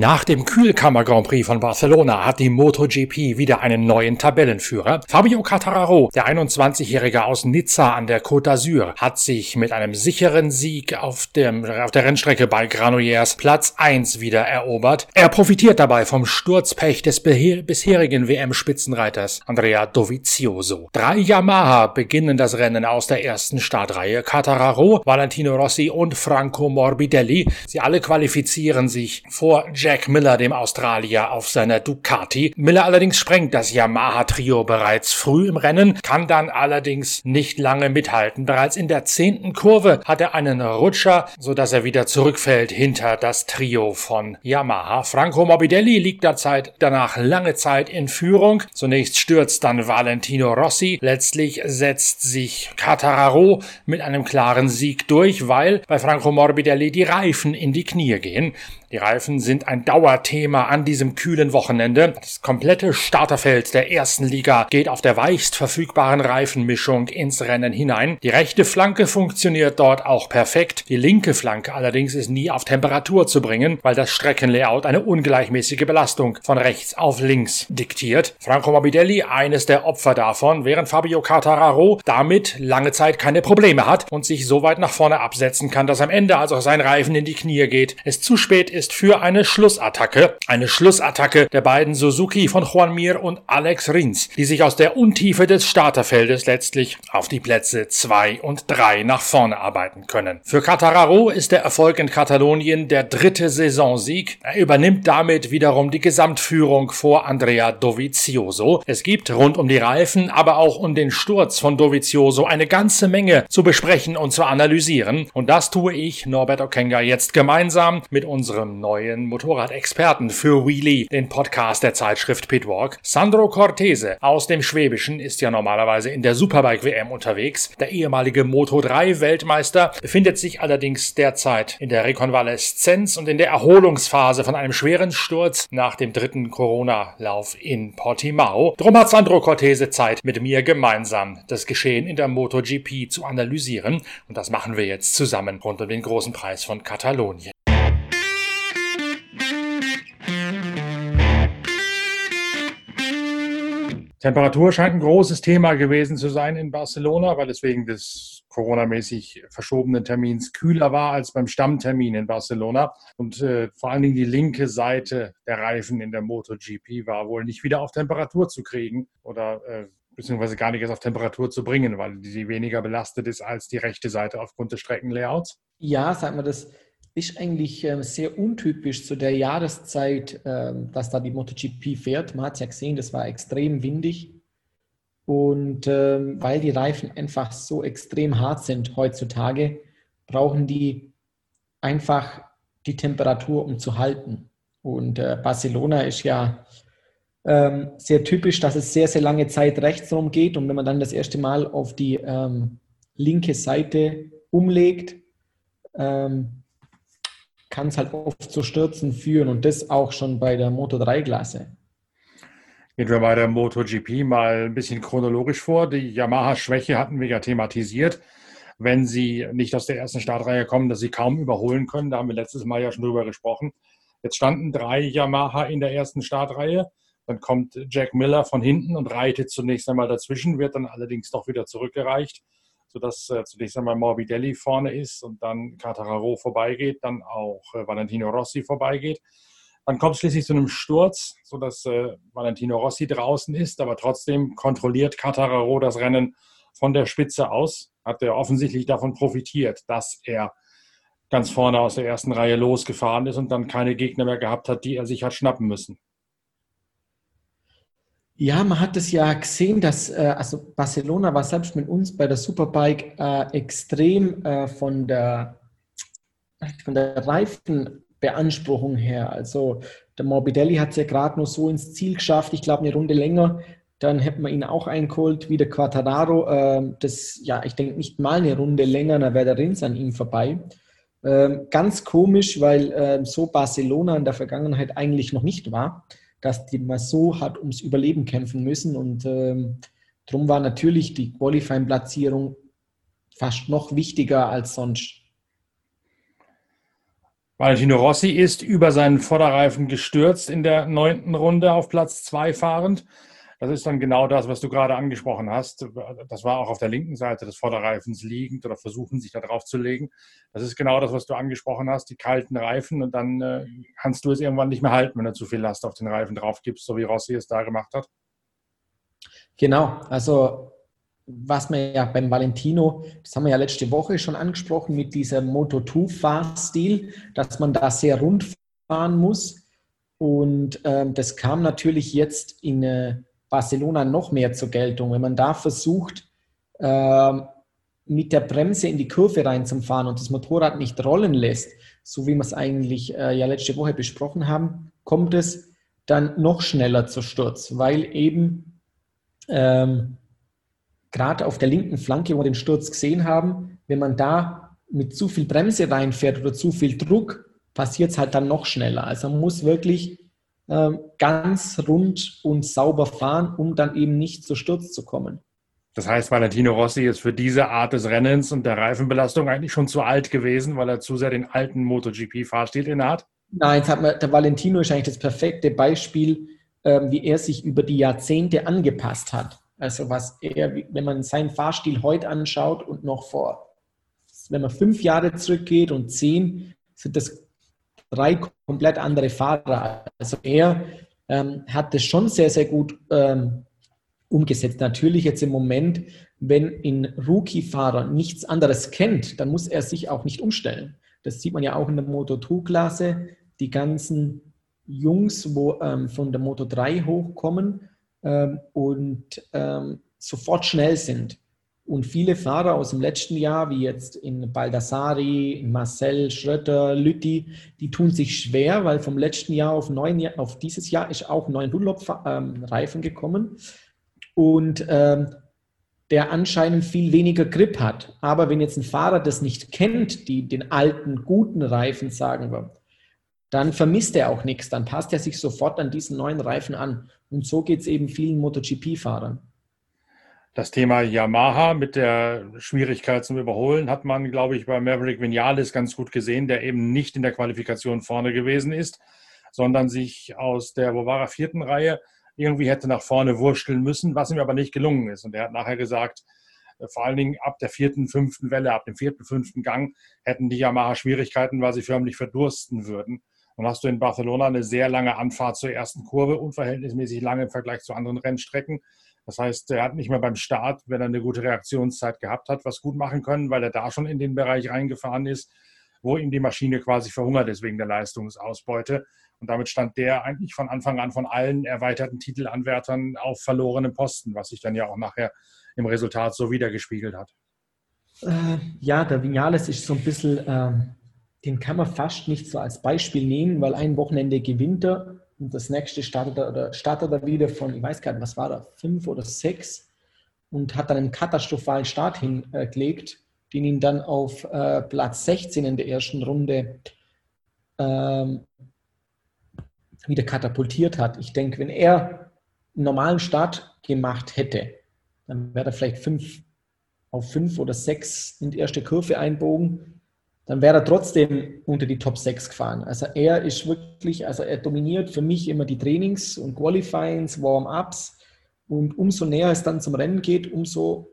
Nach dem Kühlkammer Grand Prix von Barcelona hat die MotoGP wieder einen neuen Tabellenführer. Fabio Cattararo, der 21-Jährige aus Nizza an der Côte d'Azur, hat sich mit einem sicheren Sieg auf, dem, auf der Rennstrecke bei Granollers Platz 1 wieder erobert. Er profitiert dabei vom Sturzpech des bisherigen WM-Spitzenreiters Andrea Dovizioso. Drei Yamaha beginnen das Rennen aus der ersten Startreihe. Cattararo, Valentino Rossi und Franco Morbidelli. Sie alle qualifizieren sich vor Miller, dem Australier, auf seiner Ducati. Miller allerdings sprengt das Yamaha-Trio bereits früh im Rennen, kann dann allerdings nicht lange mithalten. Bereits in der zehnten Kurve hat er einen Rutscher, sodass er wieder zurückfällt hinter das Trio von Yamaha. Franco Morbidelli liegt derzeit danach lange Zeit in Führung. Zunächst stürzt dann Valentino Rossi. Letztlich setzt sich Catararo mit einem klaren Sieg durch, weil bei Franco Morbidelli die Reifen in die Knie gehen. Die Reifen sind ein Dauerthema an diesem kühlen Wochenende. Das komplette Starterfeld der ersten Liga geht auf der weichst verfügbaren Reifenmischung ins Rennen hinein. Die rechte Flanke funktioniert dort auch perfekt. Die linke Flanke allerdings ist nie auf Temperatur zu bringen, weil das Streckenlayout eine ungleichmäßige Belastung von rechts auf links diktiert. Franco Morbidelli eines der Opfer davon, während Fabio Cartararo damit lange Zeit keine Probleme hat und sich so weit nach vorne absetzen kann, dass am Ende, als auch sein Reifen in die Knie geht, es zu spät für eine Schlussattacke. Eine Schlussattacke der beiden Suzuki von Juan Mir und Alex Rins, die sich aus der Untiefe des Starterfeldes letztlich auf die Plätze 2 und 3 nach vorne arbeiten können. Für Catararo ist der Erfolg in Katalonien der dritte Saisonsieg. Er übernimmt damit wiederum die Gesamtführung vor Andrea Dovizioso. Es gibt rund um die Reifen, aber auch um den Sturz von Dovizioso eine ganze Menge zu besprechen und zu analysieren. Und das tue ich, Norbert Okenga, jetzt gemeinsam mit unserem unserem neuen Motorradexperten für Wheelie, den Podcast der Zeitschrift Pitwalk. Sandro Cortese aus dem Schwäbischen ist ja normalerweise in der Superbike WM unterwegs. Der ehemalige Moto 3 Weltmeister befindet sich allerdings derzeit in der Rekonvaleszenz und in der Erholungsphase von einem schweren Sturz nach dem dritten Corona-Lauf in Portimao. Drum hat Sandro Cortese Zeit, mit mir gemeinsam das Geschehen in der MotoGP zu analysieren. Und das machen wir jetzt zusammen rund um den großen Preis von Katalonien. Temperatur scheint ein großes Thema gewesen zu sein in Barcelona, weil es wegen des Corona-mäßig verschobenen Termins kühler war als beim Stammtermin in Barcelona. Und äh, vor allen Dingen die linke Seite der Reifen in der MotoGP war wohl nicht wieder auf Temperatur zu kriegen oder äh, beziehungsweise gar nicht erst auf Temperatur zu bringen, weil sie weniger belastet ist als die rechte Seite aufgrund des Streckenlayouts. Ja, sagen wir das ist eigentlich ähm, sehr untypisch zu der Jahreszeit, ähm, dass da die MotoGP fährt. Man hat es ja gesehen, das war extrem windig. Und ähm, weil die Reifen einfach so extrem hart sind heutzutage, brauchen die einfach die Temperatur, um zu halten. Und äh, Barcelona ist ja sehr typisch, dass es sehr, sehr lange Zeit rechts rum geht. Und wenn man dann das erste Mal auf die linke Seite umlegt, ähm, kann es halt oft zu Stürzen führen und das auch schon bei der Moto 3-Klasse. Gehen wir bei der MotoGP mal ein bisschen chronologisch vor. Die Yamaha-Schwäche hatten wir ja thematisiert. Wenn sie nicht aus der ersten Startreihe kommen, dass sie kaum überholen können. Da haben wir letztes Mal ja schon drüber gesprochen. Jetzt standen drei Yamaha in der ersten Startreihe. Dann kommt Jack Miller von hinten und reitet zunächst einmal dazwischen, wird dann allerdings doch wieder zurückgereicht sodass äh, zunächst einmal Morbidelli vorne ist und dann Catararo vorbeigeht, dann auch äh, Valentino Rossi vorbeigeht. Dann kommt es schließlich zu einem Sturz, sodass äh, Valentino Rossi draußen ist, aber trotzdem kontrolliert Catararo das Rennen von der Spitze aus. Hat er offensichtlich davon profitiert, dass er ganz vorne aus der ersten Reihe losgefahren ist und dann keine Gegner mehr gehabt hat, die er sich hat schnappen müssen. Ja, man hat es ja gesehen, dass äh, also Barcelona war selbst mit uns bei der Superbike äh, extrem äh, von der von der Reifenbeanspruchung her. Also der Morbidelli hat es ja gerade nur so ins Ziel geschafft. Ich glaube eine Runde länger, dann hätten wir ihn auch eingeholt, wie der Quattararo. Ähm, das ja, ich denke nicht mal eine Runde länger, dann wäre der Rins an ihm vorbei. Ähm, ganz komisch, weil ähm, so Barcelona in der Vergangenheit eigentlich noch nicht war dass die man so hat ums Überleben kämpfen müssen. Und ähm, darum war natürlich die Qualifying-Platzierung fast noch wichtiger als sonst. Valentino Rossi ist über seinen Vorderreifen gestürzt in der neunten Runde auf Platz zwei fahrend. Das ist dann genau das, was du gerade angesprochen hast. Das war auch auf der linken Seite des Vorderreifens liegend oder versuchen, sich da drauf zu legen. Das ist genau das, was du angesprochen hast, die kalten Reifen. Und dann äh, kannst du es irgendwann nicht mehr halten, wenn du zu viel Last auf den Reifen drauf gibst, so wie Rossi es da gemacht hat. Genau, also was wir ja beim Valentino, das haben wir ja letzte Woche schon angesprochen mit diesem Moto2-Fahrstil, dass man da sehr rund fahren muss. Und ähm, das kam natürlich jetzt in äh, Barcelona noch mehr zur Geltung. Wenn man da versucht, äh, mit der Bremse in die Kurve reinzufahren und das Motorrad nicht rollen lässt, so wie wir es eigentlich äh, ja letzte Woche besprochen haben, kommt es dann noch schneller zur Sturz, weil eben ähm, gerade auf der linken Flanke, wo wir den Sturz gesehen haben, wenn man da mit zu viel Bremse reinfährt oder zu viel Druck, passiert es halt dann noch schneller. Also man muss wirklich ganz rund und sauber fahren, um dann eben nicht zu Sturz zu kommen. Das heißt, Valentino Rossi ist für diese Art des Rennens und der Reifenbelastung eigentlich schon zu alt gewesen, weil er zu sehr den alten MotoGP-Fahrstil innehat? Nein, man, der Valentino ist eigentlich das perfekte Beispiel, ähm, wie er sich über die Jahrzehnte angepasst hat. Also was er, wenn man seinen Fahrstil heute anschaut und noch vor, wenn man fünf Jahre zurückgeht und zehn, sind das drei komplett andere Fahrer. Also er ähm, hat das schon sehr, sehr gut ähm, umgesetzt. Natürlich jetzt im Moment, wenn ein Rookie-Fahrer nichts anderes kennt, dann muss er sich auch nicht umstellen. Das sieht man ja auch in der Moto2-Klasse. Die ganzen Jungs, wo ähm, von der Moto 3 hochkommen, ähm, und ähm, sofort schnell sind. Und viele Fahrer aus dem letzten Jahr, wie jetzt in Baldassari, Marcel, Schröter, Lütti, die tun sich schwer, weil vom letzten Jahr auf, neun, auf dieses Jahr ist auch neuer Dunlop-Reifen gekommen und ähm, der anscheinend viel weniger Grip hat. Aber wenn jetzt ein Fahrer das nicht kennt, die den alten, guten Reifen, sagen wir, dann vermisst er auch nichts, dann passt er sich sofort an diesen neuen Reifen an. Und so geht es eben vielen MotoGP-Fahrern. Das Thema Yamaha mit der Schwierigkeit zum Überholen hat man, glaube ich, bei Maverick Vinales ganz gut gesehen, der eben nicht in der Qualifikation vorne gewesen ist, sondern sich aus der, er, vierten Reihe irgendwie hätte nach vorne wursteln müssen, was ihm aber nicht gelungen ist. Und er hat nachher gesagt, äh, vor allen Dingen ab der vierten, fünften Welle, ab dem vierten, fünften Gang hätten die Yamaha Schwierigkeiten, weil sie förmlich verdursten würden. Dann hast du in Barcelona eine sehr lange Anfahrt zur ersten Kurve, unverhältnismäßig lange im Vergleich zu anderen Rennstrecken. Das heißt, er hat nicht mehr beim Start, wenn er eine gute Reaktionszeit gehabt hat, was gut machen können, weil er da schon in den Bereich reingefahren ist, wo ihm die Maschine quasi verhungert ist wegen der Leistungsausbeute. Und damit stand der eigentlich von Anfang an von allen erweiterten Titelanwärtern auf verlorenem Posten, was sich dann ja auch nachher im Resultat so wiedergespiegelt hat. Äh, ja, der Vinales ist so ein bisschen ähm, den kann man fast nicht so als Beispiel nehmen, weil ein Wochenende gewinnt er und das nächste startet er, oder startet er wieder von, ich weiß gar nicht, was war da, fünf oder sechs und hat dann einen katastrophalen Start hingelegt, den ihn dann auf äh, Platz 16 in der ersten Runde ähm, wieder katapultiert hat. Ich denke, wenn er einen normalen Start gemacht hätte, dann wäre er vielleicht fünf auf fünf oder sechs in die erste Kurve einbogen dann wäre er trotzdem unter die Top 6 gefahren. Also er ist wirklich, also er dominiert für mich immer die Trainings und Qualifyings, Warm-ups. Und umso näher es dann zum Rennen geht, umso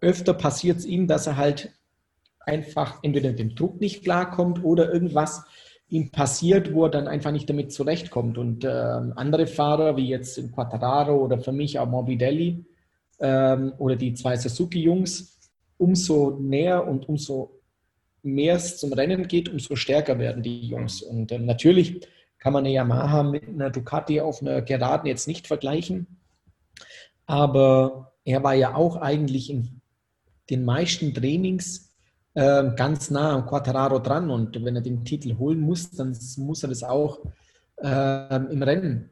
öfter passiert es ihm, dass er halt einfach entweder dem Druck nicht klarkommt oder irgendwas ihm passiert, wo er dann einfach nicht damit zurechtkommt. Und äh, andere Fahrer, wie jetzt in Quattararo oder für mich auch Morbidelli ähm, oder die zwei Suzuki-Jungs, umso näher und umso mehr es zum Rennen geht, umso stärker werden die Jungs. Und ähm, natürlich kann man eine Yamaha mit einer Ducati auf einer Geraden jetzt nicht vergleichen. Aber er war ja auch eigentlich in den meisten Trainings äh, ganz nah am Quattararo dran. Und wenn er den Titel holen muss, dann muss er das auch äh, im Rennen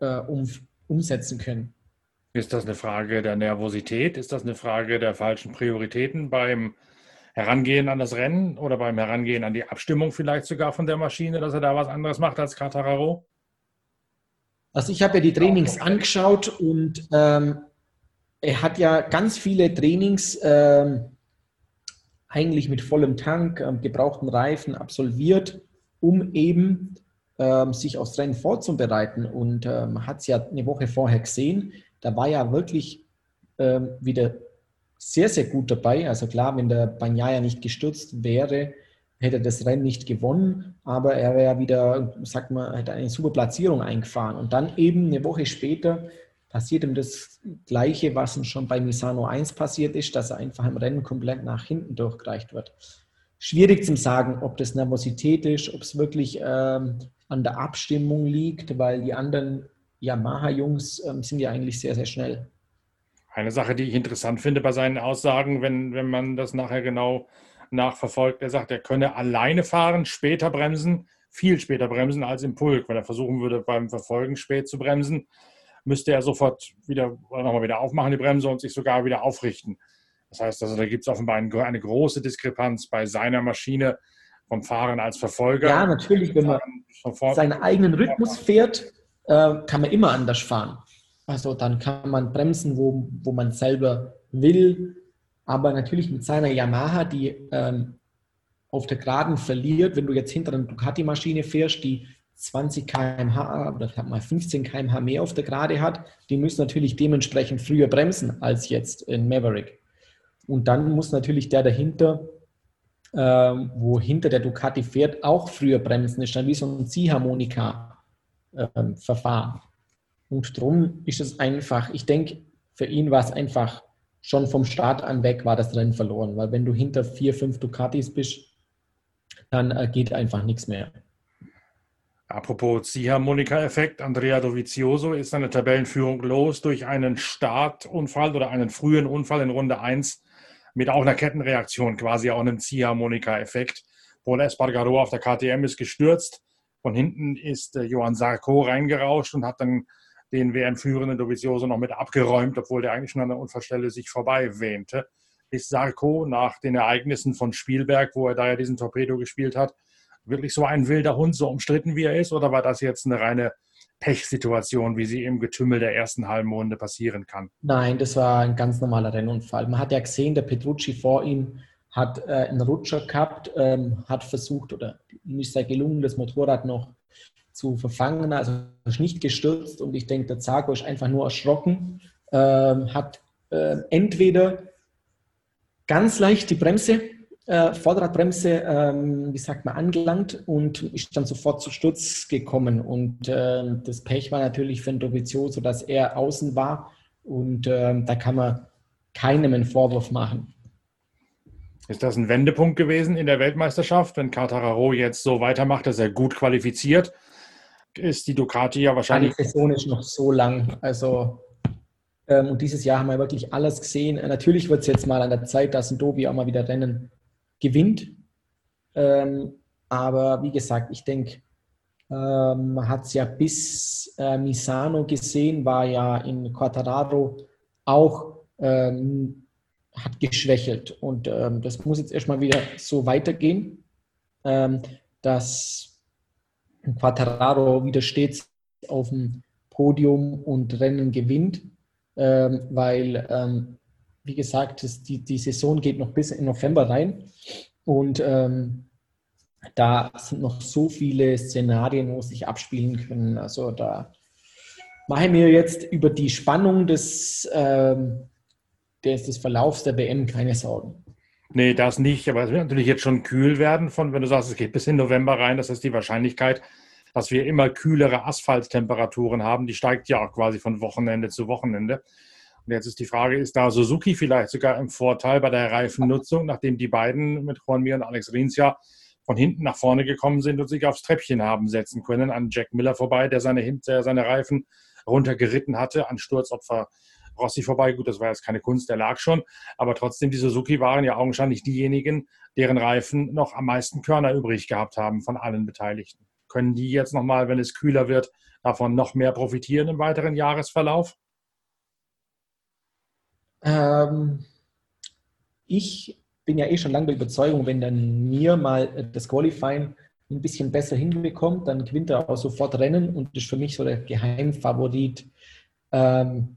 äh, um, umsetzen können. Ist das eine Frage der Nervosität? Ist das eine Frage der falschen Prioritäten beim Herangehen an das Rennen oder beim Herangehen an die Abstimmung vielleicht sogar von der Maschine, dass er da was anderes macht als Catararo? Also ich habe ja die Trainings angeschaut und ähm, er hat ja ganz viele Trainings ähm, eigentlich mit vollem Tank, ähm, gebrauchten Reifen absolviert, um eben ähm, sich aufs Rennen vorzubereiten. Und ähm, hat es ja eine Woche vorher gesehen. Da war ja wirklich ähm, wieder sehr, sehr gut dabei. Also klar, wenn der Banyaya nicht gestürzt wäre, hätte er das Rennen nicht gewonnen, aber er wäre wieder, sag mal, hätte eine super Platzierung eingefahren. Und dann eben eine Woche später passiert ihm das Gleiche, was ihm schon bei Misano 1 passiert ist, dass er einfach im Rennen komplett nach hinten durchgereicht wird. Schwierig zu sagen, ob das Nervosität ist, ob es wirklich ähm, an der Abstimmung liegt, weil die anderen Yamaha-Jungs ähm, sind ja eigentlich sehr, sehr schnell. Eine Sache, die ich interessant finde bei seinen Aussagen, wenn, wenn man das nachher genau nachverfolgt, er sagt, er könne alleine fahren, später bremsen, viel später bremsen als im Pulk. Wenn er versuchen würde, beim Verfolgen spät zu bremsen, müsste er sofort wieder nochmal wieder aufmachen, die Bremse und sich sogar wieder aufrichten. Das heißt also, da gibt es offenbar eine große Diskrepanz bei seiner Maschine vom Fahren als Verfolger. Ja, natürlich, wenn man seinen eigenen Rhythmus fährt, äh, kann man immer anders fahren. Also dann kann man bremsen, wo, wo man selber will. Aber natürlich mit seiner Yamaha, die ähm, auf der Geraden verliert, wenn du jetzt hinter einer Ducati-Maschine fährst, die 20 km/h oder mal 15 km/h mehr auf der Gerade hat, die müssen natürlich dementsprechend früher bremsen als jetzt in Maverick. Und dann muss natürlich der dahinter, äh, wo hinter der Ducati fährt, auch früher bremsen. Das ist dann wie so ein Ziehharmonika-Verfahren. Ähm, und darum ist es einfach, ich denke, für ihn war es einfach schon vom Start an weg, war das Rennen verloren. Weil wenn du hinter vier, fünf Ducatis bist, dann äh, geht einfach nichts mehr. Apropos Ziehharmonika-Effekt, Andrea Dovizioso ist seine Tabellenführung los durch einen Startunfall oder einen frühen Unfall in Runde 1 mit auch einer Kettenreaktion, quasi auch einem Ziehharmonika-Effekt. Paul Espargaro auf der KTM ist gestürzt. Von hinten ist äh, Johann Sarko reingerauscht und hat dann den WM-führenden Dovizioso noch mit abgeräumt, obwohl der eigentlich schon an der Unfallstelle sich vorbei wähnte. Ist Sarko nach den Ereignissen von Spielberg, wo er da ja diesen Torpedo gespielt hat, wirklich so ein wilder Hund, so umstritten wie er ist? Oder war das jetzt eine reine Pechsituation, wie sie im Getümmel der ersten halben Runde passieren kann? Nein, das war ein ganz normaler Rennunfall. Man hat ja gesehen, der Petrucci vor ihm hat äh, einen Rutscher gehabt, ähm, hat versucht oder ihm ist ja gelungen, das Motorrad noch zu verfangen, also nicht gestürzt und ich denke, der Zago ist einfach nur erschrocken, ähm, hat äh, entweder ganz leicht die Bremse äh, Vorderradbremse, ähm, wie sagt man, angelangt und ist dann sofort zu Sturz gekommen. Und äh, das Pech war natürlich für den Dovizioso, dass er außen war und äh, da kann man keinem einen Vorwurf machen. Ist das ein Wendepunkt gewesen in der Weltmeisterschaft, wenn Cartararo jetzt so weitermacht, dass er gut qualifiziert? Ist die Ducati ja wahrscheinlich. Die Saison ist noch so lang. Also ähm, und dieses Jahr haben wir wirklich alles gesehen. Natürlich wird es jetzt mal an der Zeit, dass ein Dobi auch mal wieder Rennen gewinnt. Ähm, aber wie gesagt, ich denke, ähm, man hat es ja bis äh, Misano gesehen, war ja in Quattararo auch ähm, hat geschwächelt. Und ähm, das muss jetzt erstmal wieder so weitergehen, ähm, Quattararo wieder stets auf dem Podium und Rennen gewinnt, ähm, weil wie gesagt, das, die, die Saison geht noch bis in November rein und ähm, da sind noch so viele Szenarien, wo sich abspielen können. Also da mache ich mir jetzt über die Spannung des, ähm, des, des Verlaufs der WM keine Sorgen. Nee, das nicht, aber es wird natürlich jetzt schon kühl werden, von wenn du sagst, es geht bis in November rein, das heißt die Wahrscheinlichkeit, dass wir immer kühlere Asphalttemperaturen haben, die steigt ja auch quasi von Wochenende zu Wochenende. Und jetzt ist die Frage, ist da Suzuki vielleicht sogar im Vorteil bei der Reifennutzung, nachdem die beiden mit Juan Mir und Alex Rins ja von hinten nach vorne gekommen sind und sich aufs Treppchen haben setzen können, an Jack Miller vorbei, der seine, der seine Reifen runtergeritten hatte, an Sturzopfer Rossi vorbei. Gut, das war jetzt keine Kunst, der lag schon. Aber trotzdem, die Suzuki waren ja augenscheinlich diejenigen, deren Reifen noch am meisten Körner übrig gehabt haben von allen Beteiligten. Können die jetzt nochmal, wenn es kühler wird, davon noch mehr profitieren im weiteren Jahresverlauf? Ähm, ich bin ja eh schon lange der Überzeugung, wenn dann mir mal das Qualifying ein bisschen besser hinbekommt, dann gewinnt er auch sofort Rennen und ist für mich so der Geheimfavorit ähm,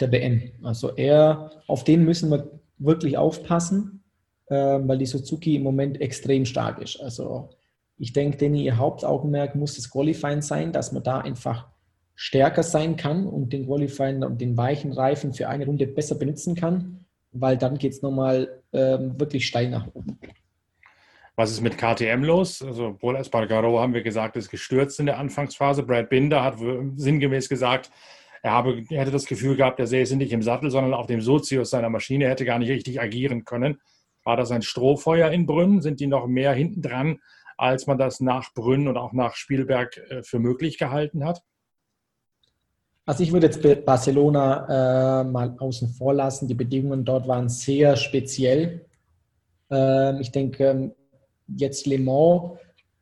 der BM. Also er, auf den müssen wir wirklich aufpassen, äh, weil die Suzuki im Moment extrem stark ist. Also ich denke, denn ihr Hauptaugenmerk muss das Qualifying sein, dass man da einfach stärker sein kann und den Qualifying und den weichen Reifen für eine Runde besser benutzen kann, weil dann geht es nochmal ähm, wirklich steil nach oben. Was ist mit KTM los? Also Paul Espargaro haben wir gesagt, ist gestürzt in der Anfangsphase. Brad Binder hat sinngemäß gesagt, er, habe, er hätte das Gefühl gehabt, er säße nicht im Sattel, sondern auf dem Sozius seiner Maschine, er hätte gar nicht richtig agieren können. War das ein Strohfeuer in Brünn? Sind die noch mehr hinten dran, als man das nach Brünn und auch nach Spielberg äh, für möglich gehalten hat? Also ich würde jetzt Barcelona äh, mal außen vor lassen. Die Bedingungen dort waren sehr speziell. Ähm, ich denke, ähm, jetzt Le Mans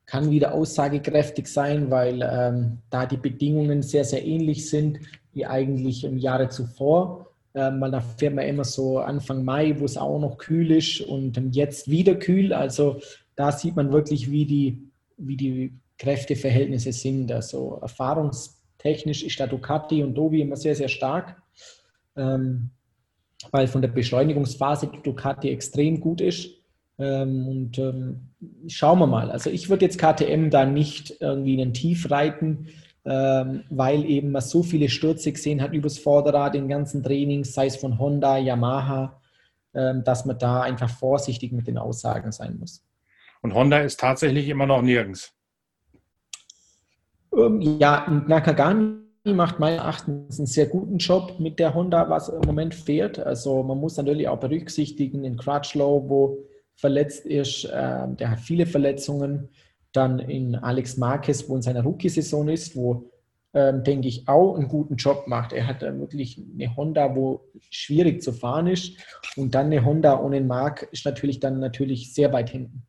kann wieder aussagekräftig sein, weil ähm, da die Bedingungen sehr, sehr ähnlich sind wie eigentlich im Jahre zuvor. Ähm, weil da fährt man immer so Anfang Mai, wo es auch noch kühl ist und jetzt wieder kühl. Also da sieht man wirklich, wie die, wie die Kräfteverhältnisse sind. Also erfahrungstechnisch ist da Ducati und Dovi immer sehr, sehr stark, ähm, weil von der Beschleunigungsphase die Ducati extrem gut ist. Ähm, und ähm, schauen wir mal. Also ich würde jetzt KTM da nicht irgendwie in ein Tief reiten, ähm, weil eben man so viele Stürze gesehen hat übers Vorderrad in ganzen Trainings, sei es von Honda, Yamaha, ähm, dass man da einfach vorsichtig mit den Aussagen sein muss. Und Honda ist tatsächlich immer noch nirgends. Ähm, ja, Nakagami macht meines Erachtens einen sehr guten Job mit der Honda, was im Moment fährt. Also man muss natürlich auch berücksichtigen, in Crutchlow, wo verletzt ist. Äh, der hat viele Verletzungen. Dann in Alex Marquez, wo in seiner Rookie-Saison ist, wo, ähm, denke ich, auch einen guten Job macht. Er hat äh, wirklich eine Honda, wo schwierig zu fahren ist. Und dann eine Honda ohne Mark ist natürlich dann natürlich sehr weit hinten.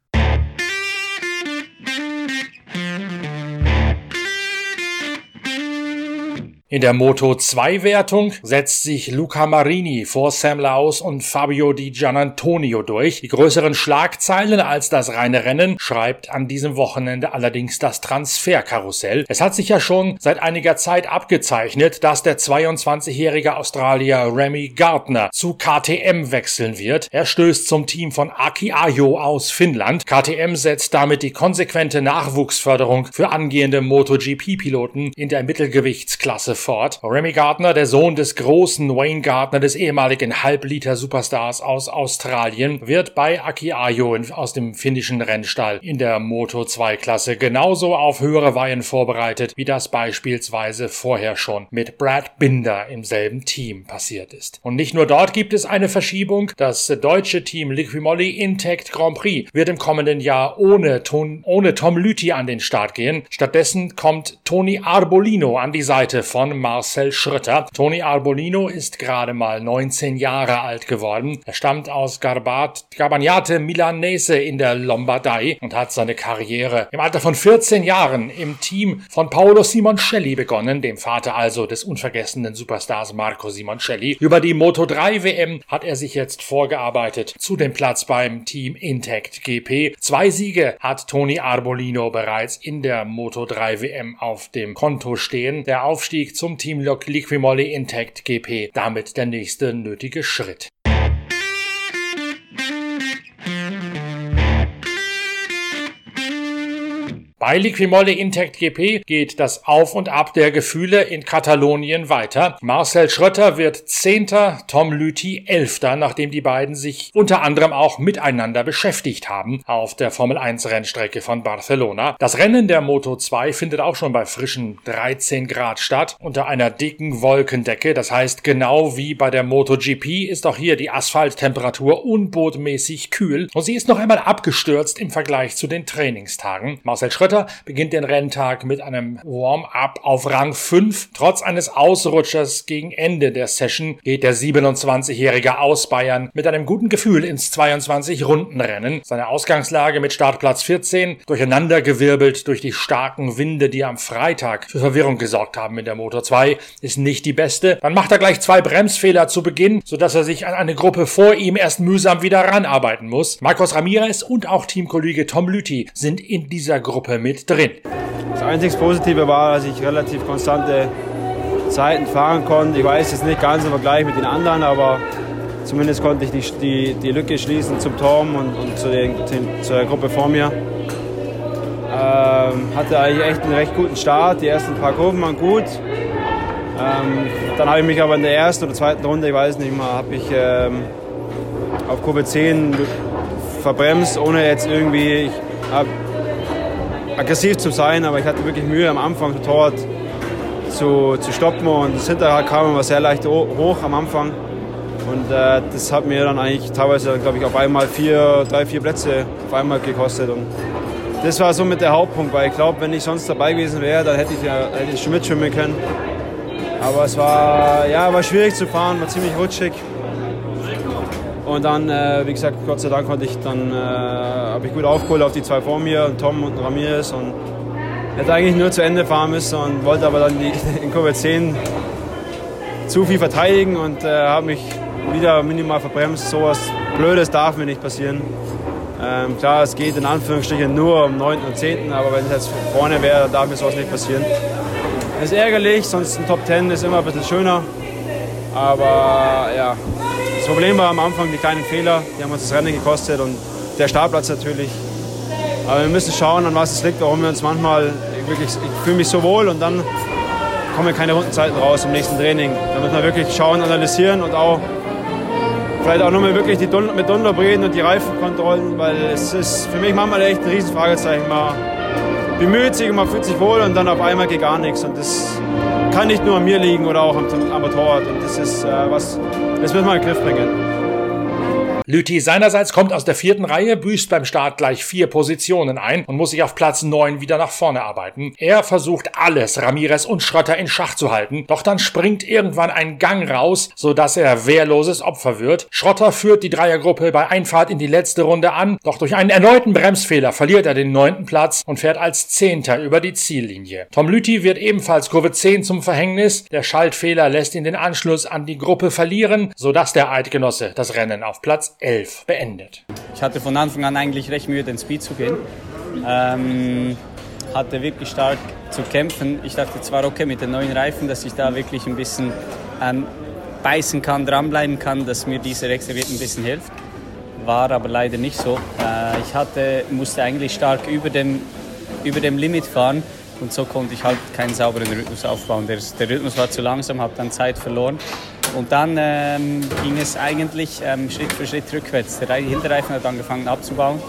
In der Moto 2 Wertung setzt sich Luca Marini vor Sam Laus und Fabio Di Gianantonio durch. Die größeren Schlagzeilen als das reine Rennen schreibt an diesem Wochenende allerdings das Transferkarussell. Es hat sich ja schon seit einiger Zeit abgezeichnet, dass der 22-jährige Australier Remy Gardner zu KTM wechseln wird. Er stößt zum Team von Aki Ajo aus Finnland. KTM setzt damit die konsequente Nachwuchsförderung für angehende MotoGP-Piloten in der Mittelgewichtsklasse fort. Remy Gardner, der Sohn des großen Wayne Gardner, des ehemaligen Halbliter-Superstars aus Australien, wird bei Aki Ajo aus dem finnischen Rennstall in der Moto 2-Klasse genauso auf höhere Weihen vorbereitet, wie das beispielsweise vorher schon mit Brad Binder im selben Team passiert ist. Und nicht nur dort gibt es eine Verschiebung. Das deutsche Team Liquimolli Intact Grand Prix wird im kommenden Jahr ohne, Ton, ohne Tom Lüthi an den Start gehen. Stattdessen kommt Toni Arbolino an die Seite von Marcel Schröter. Toni Arbolino ist gerade mal 19 Jahre alt geworden. Er stammt aus Garbat, Garbagnate Milanese in der Lombardei und hat seine Karriere im Alter von 14 Jahren im Team von Paolo Simoncelli begonnen, dem Vater also des unvergessenen Superstars Marco Simoncelli. Über die Moto 3 WM hat er sich jetzt vorgearbeitet zu dem Platz beim Team Intact GP. Zwei Siege hat Toni Arbolino bereits in der Moto 3 WM auf dem Konto stehen. Der Aufstieg zum Team Liquimolli Intact GP damit der nächste nötige Schritt. Bei Liquimolle Intact GP geht das Auf und Ab der Gefühle in Katalonien weiter. Marcel Schrötter wird Zehnter, Tom Lüthi Elfter, nachdem die beiden sich unter anderem auch miteinander beschäftigt haben auf der Formel 1 Rennstrecke von Barcelona. Das Rennen der Moto 2 findet auch schon bei frischen 13 Grad statt, unter einer dicken Wolkendecke. Das heißt, genau wie bei der MotoGP ist auch hier die Asphalttemperatur unbotmäßig kühl und sie ist noch einmal abgestürzt im Vergleich zu den Trainingstagen. Marcel Schrötter Schröter beginnt den Renntag mit einem Warm-up auf Rang 5. Trotz eines Ausrutschers gegen Ende der Session geht der 27-Jährige aus Bayern mit einem guten Gefühl ins 22-Runden-Rennen. Seine Ausgangslage mit Startplatz 14 durcheinandergewirbelt durch die starken Winde, die am Freitag für Verwirrung gesorgt haben in der Motor 2, ist nicht die beste. Dann macht er gleich zwei Bremsfehler zu Beginn, sodass er sich an eine Gruppe vor ihm erst mühsam wieder ranarbeiten muss. Marcos Ramirez und auch Teamkollege Tom Lüthi sind in dieser Gruppe mit drin. Das einzig Positive war, dass ich relativ konstante Zeiten fahren konnte. Ich weiß jetzt nicht ganz im Vergleich mit den anderen, aber zumindest konnte ich die, die, die Lücke schließen zum Tom und, und zu, den, zu der Gruppe vor mir. Ähm, hatte eigentlich echt einen recht guten Start. Die ersten paar Kurven waren gut. Ähm, dann habe ich mich aber in der ersten oder zweiten Runde, ich weiß nicht mehr, habe ich ähm, auf Kurve 10 verbremst, ohne jetzt irgendwie aggressiv zu sein, aber ich hatte wirklich Mühe am Anfang das Torwart zu, zu stoppen und das Hinterrad kam immer sehr leicht hoch am Anfang. Und äh, das hat mir dann eigentlich teilweise, glaube ich, auf einmal vier, drei, vier Plätze auf einmal gekostet. Und das war so mit der Hauptpunkt, weil ich glaube, wenn ich sonst dabei gewesen wäre, dann hätte ich ja hätte ich schon mitschwimmen können. Aber es war, ja, war schwierig zu fahren, war ziemlich rutschig. Und dann, äh, wie gesagt, Gott sei Dank konnte ich dann, äh, habe ich gut aufgeholt auf die zwei vor mir, Tom und Ramirez. Und hätte eigentlich nur zu Ende fahren müssen und wollte aber dann die, in Kurve 10 zu viel verteidigen und äh, habe mich wieder minimal verbremst. So was Blödes darf mir nicht passieren. Ähm, klar, es geht in Anführungsstrichen nur um 9. und 10., aber wenn es jetzt vorne wäre, dann darf mir sowas nicht passieren. Ist ärgerlich, sonst ein Top 10 ist immer ein bisschen schöner. Aber ja, das Problem war am Anfang die kleinen Fehler, die haben uns das Rennen gekostet und der Startplatz natürlich. Aber wir müssen schauen, an was es liegt, warum wir uns manchmal wirklich, ich fühle mich so wohl und dann kommen keine Rundenzeiten raus im nächsten Training. Da muss man wirklich schauen, analysieren und auch vielleicht auch nochmal wirklich die Dun mit Dunlop reden und die Reifenkontrollen, weil es ist für mich manchmal echt ein Riesenfragezeichen. Man bemüht sich und man fühlt sich wohl und dann auf einmal geht gar nichts. Und das kann nicht nur an mir liegen oder auch am, am Motorrad. Und das ist äh, was, das müssen wir in den Griff bringen. Lüthi seinerseits kommt aus der vierten Reihe, büßt beim Start gleich vier Positionen ein und muss sich auf Platz neun wieder nach vorne arbeiten. Er versucht alles, Ramirez und Schrötter in Schach zu halten, doch dann springt irgendwann ein Gang raus, sodass er wehrloses Opfer wird. Schrotter führt die Dreiergruppe bei Einfahrt in die letzte Runde an, doch durch einen erneuten Bremsfehler verliert er den neunten Platz und fährt als Zehnter über die Ziellinie. Tom Lüthi wird ebenfalls Kurve 10 zum Verhängnis. Der Schaltfehler lässt ihn den Anschluss an die Gruppe verlieren, sodass der Eidgenosse das Rennen auf Platz 11 beendet. Ich hatte von Anfang an eigentlich recht Mühe, den Speed zu gehen. Ähm, hatte wirklich stark zu kämpfen. Ich dachte zwar, okay, mit den neuen Reifen, dass ich da wirklich ein bisschen ähm, beißen kann, dranbleiben kann, dass mir dieser Wechselwert ein bisschen hilft. War aber leider nicht so. Äh, ich hatte, musste eigentlich stark über dem, über dem Limit fahren und so konnte ich halt keinen sauberen Rhythmus aufbauen. Der, der Rhythmus war zu langsam, habe dann Zeit verloren. Und dann ähm, ging es eigentlich ähm, Schritt für Schritt rückwärts. Der Hinterreifen hat angefangen abzubauen.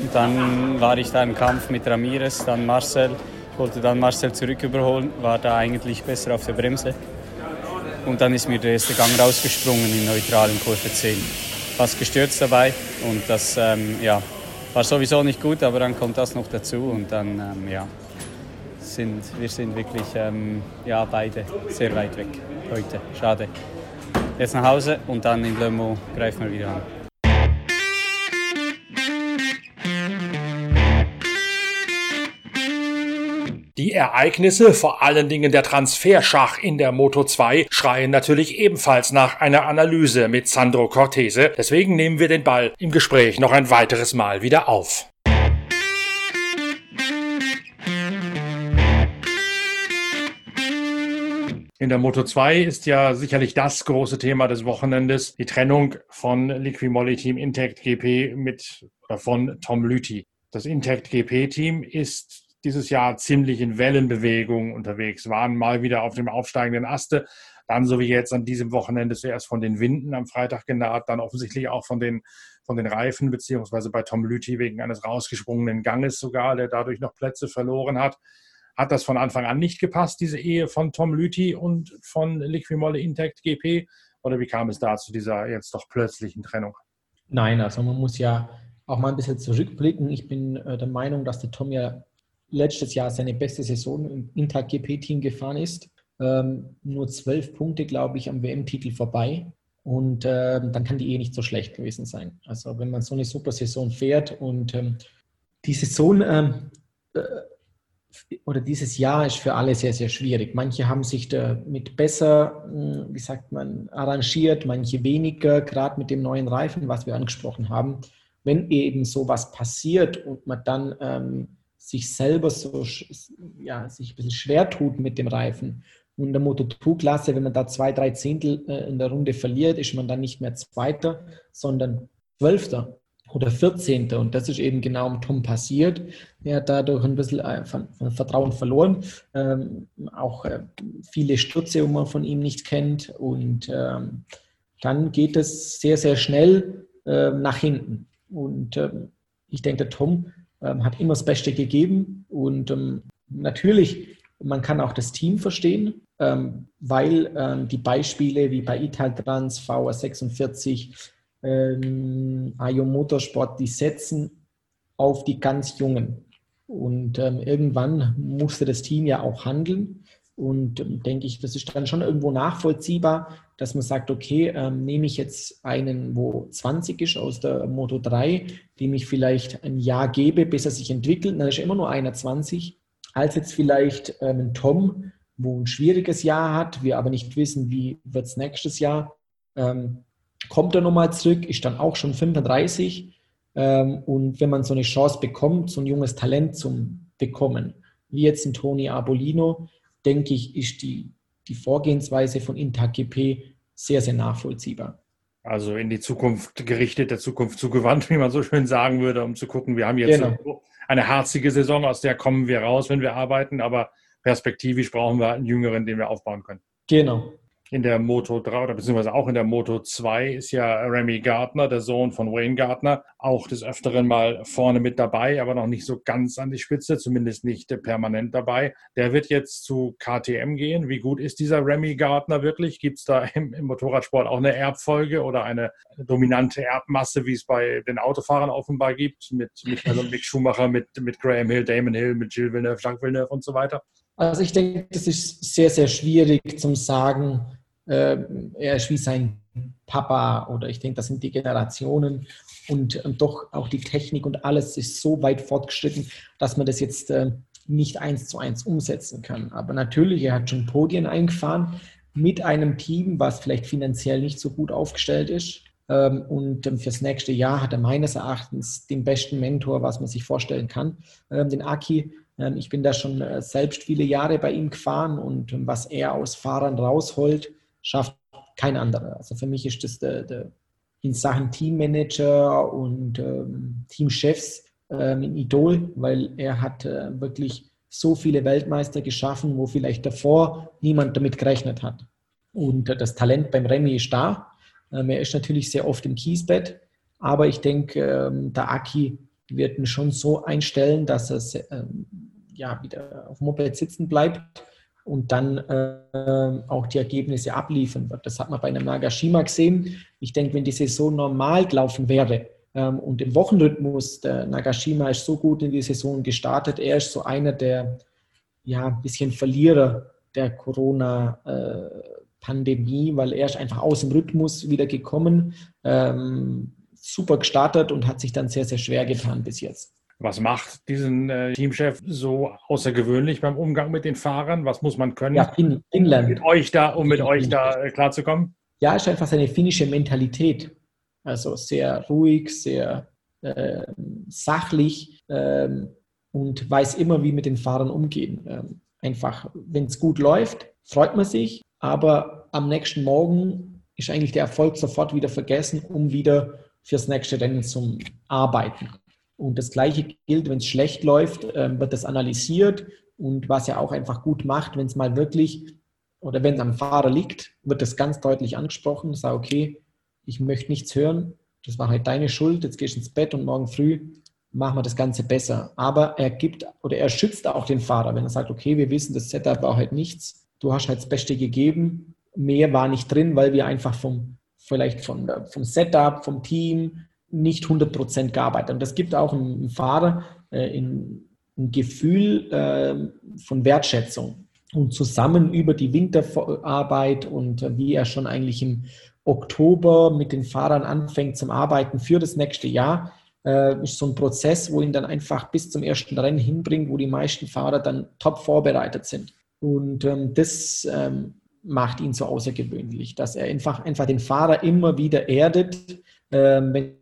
Und dann war ich da im Kampf mit Ramirez, dann Marcel. wollte dann Marcel zurück überholen, war da eigentlich besser auf der Bremse. Und dann ist mir der erste Gang rausgesprungen in neutralen Kurve 10. Fast gestürzt dabei und das ähm, ja, war sowieso nicht gut, aber dann kommt das noch dazu und dann ähm, ja, sind wir sind wirklich ähm, ja, beide sehr weit weg heute. Schade. Jetzt nach Hause und dann in Le Mans greifen wir wieder an. Die Ereignisse, vor allen Dingen der Transferschach in der Moto 2, schreien natürlich ebenfalls nach einer Analyse mit Sandro Cortese. Deswegen nehmen wir den Ball im Gespräch noch ein weiteres Mal wieder auf. In der Moto 2 ist ja sicherlich das große Thema des Wochenendes die Trennung von Liquimolli Team Intact GP mit oder von Tom Lüthi. Das Intact GP Team ist dieses Jahr ziemlich in Wellenbewegung unterwegs, waren mal wieder auf dem aufsteigenden Aste, dann so wie jetzt an diesem Wochenende zuerst von den Winden am Freitag genaht, dann offensichtlich auch von den, von den Reifen, beziehungsweise bei Tom Lüthi wegen eines rausgesprungenen Ganges sogar, der dadurch noch Plätze verloren hat hat das von Anfang an nicht gepasst, diese Ehe von Tom Lüthi und von Liquimolle Intact GP? Oder wie kam es da zu dieser jetzt doch plötzlichen Trennung? Nein, also man muss ja auch mal ein bisschen zurückblicken. Ich bin äh, der Meinung, dass der Tom ja letztes Jahr seine beste Saison im Inter-GP-Team gefahren ist. Ähm, nur zwölf Punkte, glaube ich, am WM-Titel vorbei. Und äh, dann kann die eh nicht so schlecht gewesen sein. Also wenn man so eine super Saison fährt und ähm, die Saison ähm, äh, oder dieses Jahr ist für alle sehr, sehr schwierig. Manche haben sich damit besser, hm, wie sagt man, arrangiert, manche weniger, gerade mit dem neuen Reifen, was wir angesprochen haben. Wenn eben sowas passiert und man dann ähm, sich selber so, ja, sich ein bisschen schwer tut mit dem Reifen und der Moto2-Klasse, wenn man da zwei, drei Zehntel äh, in der Runde verliert, ist man dann nicht mehr Zweiter, sondern Zwölfter oder 14. Und das ist eben genau um Tom passiert. Er hat dadurch ein bisschen äh, Vertrauen verloren. Ähm, auch äh, viele Stürze, die man von ihm nicht kennt. Und ähm, dann geht es sehr, sehr schnell äh, nach hinten. Und ähm, ich denke, der Tom ähm, hat immer das Beste gegeben. Und ähm, natürlich, man kann auch das Team verstehen, ähm, weil die Beispiele wie bei Italtrans, VR46, ähm, Ayo Motorsport, die setzen auf die ganz Jungen. Und ähm, irgendwann musste das Team ja auch handeln. Und ähm, denke ich, das ist dann schon irgendwo nachvollziehbar, dass man sagt, okay, ähm, nehme ich jetzt einen, wo 20 ist aus der Moto 3, dem ich vielleicht ein Jahr gebe, bis er sich entwickelt, dann ist immer nur einer 20, als jetzt vielleicht ähm, ein Tom, wo ein schwieriges Jahr hat, wir aber nicht wissen, wie wird es nächstes Jahr. Ähm, kommt er nochmal zurück, ist dann auch schon 35. Ähm, und wenn man so eine Chance bekommt, so ein junges Talent zum Bekommen, wie jetzt ein Toni Abolino, denke ich, ist die, die Vorgehensweise von Intag GP sehr, sehr nachvollziehbar. Also in die Zukunft gerichtet, der Zukunft zugewandt, wie man so schön sagen würde, um zu gucken, wir haben jetzt genau. eine harzige Saison, aus der kommen wir raus, wenn wir arbeiten, aber perspektivisch brauchen wir einen Jüngeren, den wir aufbauen können. Genau, in der Moto 3 oder beziehungsweise auch in der Moto 2 ist ja Remy Gardner, der Sohn von Wayne Gardner, auch des Öfteren mal vorne mit dabei, aber noch nicht so ganz an die Spitze, zumindest nicht permanent dabei. Der wird jetzt zu KTM gehen. Wie gut ist dieser Remy Gardner wirklich? Gibt es da im, im, Motorradsport auch eine Erbfolge oder eine dominante Erbmasse, wie es bei den Autofahrern offenbar gibt, mit, mit also Mick Schumacher, mit, mit Graham Hill, Damon Hill, mit Gilles Villeneuve, Jacques Villeneuve und so weiter? Also ich denke, das ist sehr, sehr schwierig zum sagen, äh, er ist wie sein Papa oder ich denke, das sind die Generationen und, und, doch auch die Technik und alles ist so weit fortgeschritten, dass man das jetzt äh, nicht eins zu eins umsetzen kann. Aber natürlich, er hat schon Podien eingefahren mit einem Team, was vielleicht finanziell nicht so gut aufgestellt ist. Ähm, und ähm, fürs nächste Jahr hat er meines Erachtens den besten Mentor, was man sich vorstellen kann, ähm, den Aki ich bin da schon äh, selbst viele Jahre bei ihm gefahren und ähm, was er aus Fahrern rausholt, schafft kein anderer. Also für mich ist das der, der in Sachen Teammanager und ähm, Teamchefs ähm, ein Idol, weil er hat äh, wirklich so viele Weltmeister geschaffen, wo vielleicht davor niemand damit gerechnet hat. Und äh, das Talent beim Remy ist da. Ähm, er ist natürlich sehr oft im Kiesbett, aber ich denke, ähm, der Aki wird ihn schon so einstellen, dass er ähm, ja, wieder auf dem Moped sitzen bleibt und dann äh, auch die Ergebnisse abliefern wird. Das hat man bei einem Nagashima gesehen. Ich denke, wenn die Saison normal gelaufen wäre ähm, und im Wochenrhythmus, der Nagashima ist so gut in die Saison gestartet, er ist so einer der ja, ein bisschen Verlierer der Corona-Pandemie, äh, weil er ist einfach aus dem Rhythmus wieder gekommen. Ähm, super gestartet und hat sich dann sehr, sehr schwer getan bis jetzt. Was macht diesen äh, Teamchef so außergewöhnlich beim Umgang mit den Fahrern? Was muss man können? Ja, fin Finnland. Mit euch da, um mit euch da äh, klarzukommen? Ja, ist einfach seine finnische Mentalität. Also sehr ruhig, sehr äh, sachlich ähm, und weiß immer, wie mit den Fahrern umgehen. Ähm, einfach, wenn es gut läuft, freut man sich, aber am nächsten Morgen ist eigentlich der Erfolg sofort wieder vergessen, um wieder fürs nächste Rennen zum Arbeiten. Und das Gleiche gilt, wenn es schlecht läuft, äh, wird das analysiert. Und was er auch einfach gut macht, wenn es mal wirklich oder wenn es am Fahrer liegt, wird das ganz deutlich angesprochen. Sag, okay, ich möchte nichts hören. Das war halt deine Schuld. Jetzt gehst du ins Bett und morgen früh machen wir das Ganze besser. Aber er gibt oder er schützt auch den Fahrer, wenn er sagt, okay, wir wissen, das Setup war halt nichts. Du hast halt das Beste gegeben. Mehr war nicht drin, weil wir einfach vom vielleicht von, vom Setup, vom Team nicht 100% gearbeitet. Und das gibt auch einen Fahrer äh, in ein Gefühl äh, von Wertschätzung. Und zusammen über die Winterarbeit und äh, wie er schon eigentlich im Oktober mit den Fahrern anfängt zum Arbeiten für das nächste Jahr, äh, ist so ein Prozess, wo ihn dann einfach bis zum ersten Rennen hinbringt, wo die meisten Fahrer dann top vorbereitet sind. Und ähm, das ähm, macht ihn so außergewöhnlich, dass er einfach, einfach den Fahrer immer wieder erdet. Ähm,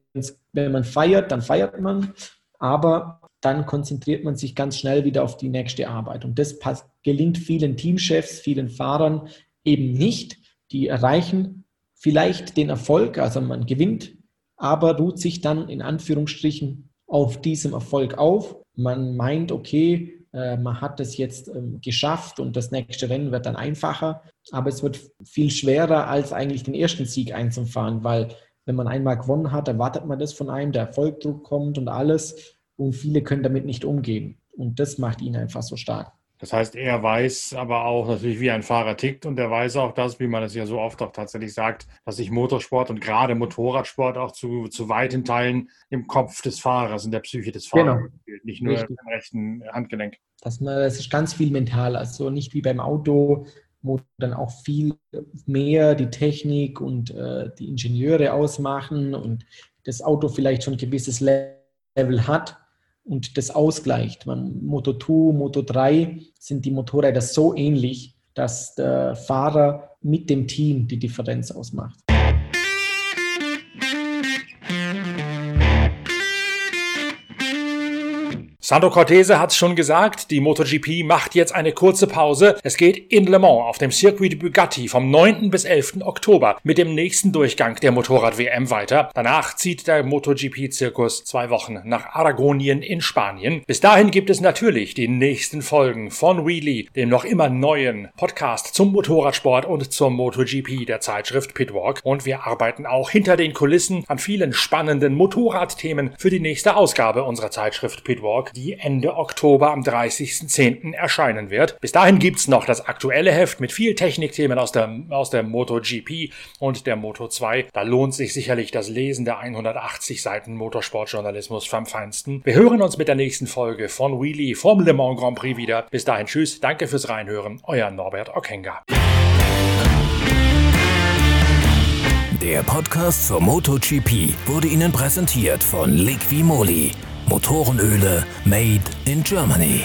wenn man feiert, dann feiert man, aber dann konzentriert man sich ganz schnell wieder auf die nächste Arbeit. Und das gelingt vielen Teamchefs, vielen Fahrern eben nicht. Die erreichen vielleicht den Erfolg, also man gewinnt, aber ruht sich dann in Anführungsstrichen auf diesem Erfolg auf. Man meint, okay, man hat es jetzt ähm, geschafft und das nächste Rennen wird dann einfacher, aber es wird viel schwerer, als eigentlich den ersten Sieg einzufahren, weil wenn man einmal gewonnen hat, erwartet man das von einem, der Erfolgdruck kommt und alles. Und viele können damit nicht umgehen. Und das macht ihn einfach so stark. Das heißt, er weiß aber auch natürlich, wie ein Fahrer tickt und er weiß auch das, wie man es ja so oft auch tatsächlich sagt, dass sich Motorsport und gerade Motorradsport auch zu, zu weiten Teilen im Kopf des Fahrers, in der Psyche des Fahrers genau. spielt, nicht nur Richtig. im rechten Handgelenk. Das, das ist ganz viel mental, also nicht wie beim Auto, wo dann auch viel mehr die Technik und äh, die Ingenieure ausmachen und das Auto vielleicht schon ein gewisses Level hat und das ausgleicht. Man, Moto 2, Moto 3 sind die Motorräder so ähnlich, dass der Fahrer mit dem Team die Differenz ausmacht. Sandro Cortese hat es schon gesagt, die MotoGP macht jetzt eine kurze Pause. Es geht in Le Mans auf dem Circuit Bugatti vom 9. bis 11. Oktober mit dem nächsten Durchgang der Motorrad-WM weiter. Danach zieht der MotoGP-Zirkus zwei Wochen nach Aragonien in Spanien. Bis dahin gibt es natürlich die nächsten Folgen von Wheelie, dem noch immer neuen Podcast zum Motorradsport und zum MotoGP der Zeitschrift Pitwalk. Und wir arbeiten auch hinter den Kulissen an vielen spannenden Motorradthemen für die nächste Ausgabe unserer Zeitschrift Pitwalk die Ende Oktober am 30.10. erscheinen wird. Bis dahin gibt's noch das aktuelle Heft mit viel Technikthemen aus der, aus der MotoGP und der Moto2. Da lohnt sich sicherlich das Lesen der 180 Seiten Motorsportjournalismus vom Feinsten. Wir hören uns mit der nächsten Folge von Wheelie vom Le Mans Grand Prix wieder. Bis dahin tschüss, danke fürs Reinhören, euer Norbert Okenga. Der Podcast zur MotoGP wurde Ihnen präsentiert von Liqui Moly. Motorenöle made in Germany.